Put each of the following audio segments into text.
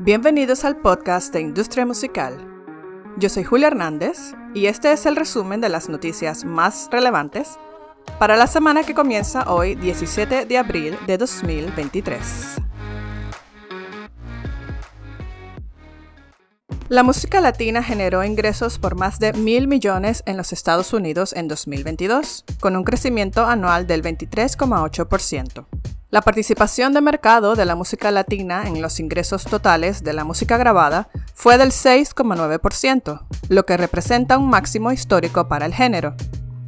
Bienvenidos al podcast de Industria Musical. Yo soy Julia Hernández y este es el resumen de las noticias más relevantes para la semana que comienza hoy 17 de abril de 2023. La música latina generó ingresos por más de mil millones en los Estados Unidos en 2022, con un crecimiento anual del 23,8%. La participación de mercado de la música latina en los ingresos totales de la música grabada fue del 6,9%, lo que representa un máximo histórico para el género.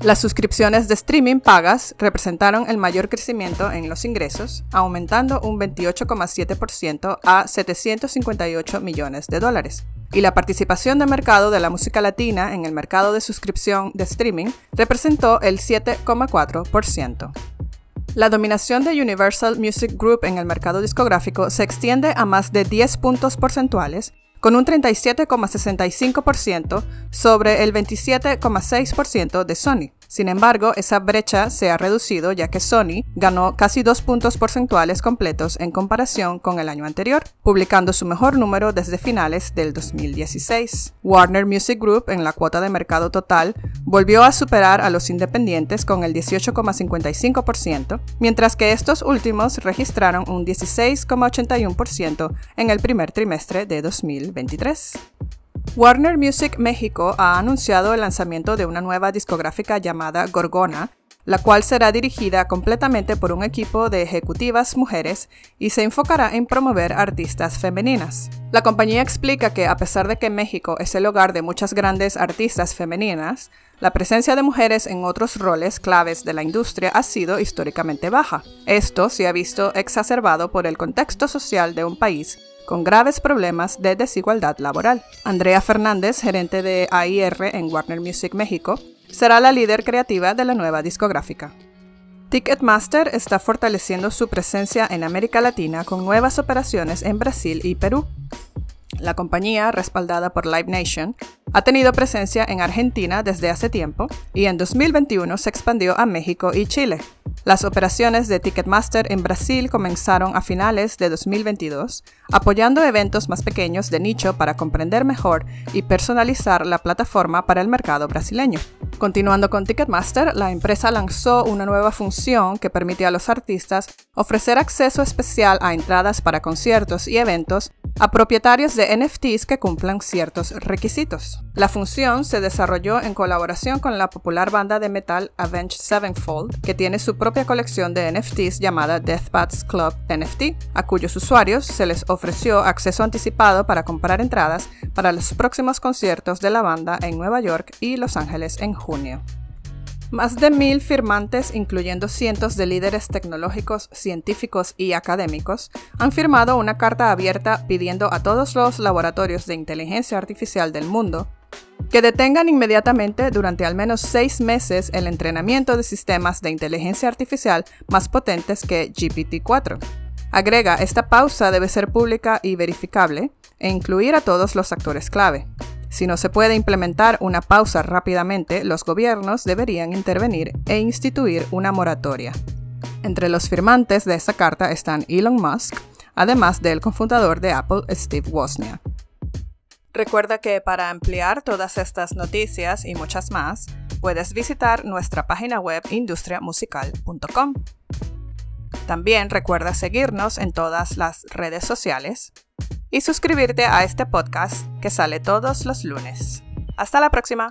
Las suscripciones de streaming pagas representaron el mayor crecimiento en los ingresos, aumentando un 28,7% a 758 millones de dólares. Y la participación de mercado de la música latina en el mercado de suscripción de streaming representó el 7,4%. La dominación de Universal Music Group en el mercado discográfico se extiende a más de 10 puntos porcentuales, con un 37,65% sobre el 27,6% de Sony. Sin embargo, esa brecha se ha reducido ya que Sony ganó casi dos puntos porcentuales completos en comparación con el año anterior, publicando su mejor número desde finales del 2016. Warner Music Group, en la cuota de mercado total, volvió a superar a los independientes con el 18,55%, mientras que estos últimos registraron un 16,81% en el primer trimestre de 2023. Warner Music México ha anunciado el lanzamiento de una nueva discográfica llamada Gorgona, la cual será dirigida completamente por un equipo de ejecutivas mujeres y se enfocará en promover artistas femeninas. La compañía explica que a pesar de que México es el hogar de muchas grandes artistas femeninas, la presencia de mujeres en otros roles claves de la industria ha sido históricamente baja. Esto se ha visto exacerbado por el contexto social de un país con graves problemas de desigualdad laboral. Andrea Fernández, gerente de AIR en Warner Music México, será la líder creativa de la nueva discográfica. Ticketmaster está fortaleciendo su presencia en América Latina con nuevas operaciones en Brasil y Perú. La compañía, respaldada por Live Nation, ha tenido presencia en Argentina desde hace tiempo y en 2021 se expandió a México y Chile. Las operaciones de Ticketmaster en Brasil comenzaron a finales de 2022, apoyando eventos más pequeños de nicho para comprender mejor y personalizar la plataforma para el mercado brasileño. Continuando con Ticketmaster, la empresa lanzó una nueva función que permite a los artistas ofrecer acceso especial a entradas para conciertos y eventos a propietarios de NFTs que cumplan ciertos requisitos. La función se desarrolló en colaboración con la popular banda de metal Avenged Sevenfold, que tiene su propia colección de NFTs llamada Deathbats Club NFT, a cuyos usuarios se les ofreció acceso anticipado para comprar entradas para los próximos conciertos de la banda en Nueva York y Los Ángeles en junio. Más de mil firmantes, incluyendo cientos de líderes tecnológicos, científicos y académicos, han firmado una carta abierta pidiendo a todos los laboratorios de inteligencia artificial del mundo que detengan inmediatamente durante al menos seis meses el entrenamiento de sistemas de inteligencia artificial más potentes que GPT-4. Agrega, esta pausa debe ser pública y verificable e incluir a todos los actores clave. Si no se puede implementar una pausa rápidamente, los gobiernos deberían intervenir e instituir una moratoria. Entre los firmantes de esta carta están Elon Musk, además del cofundador de Apple, Steve Wozniak. Recuerda que para ampliar todas estas noticias y muchas más, puedes visitar nuestra página web industriamusical.com. También recuerda seguirnos en todas las redes sociales y suscribirte a este podcast que sale todos los lunes. Hasta la próxima.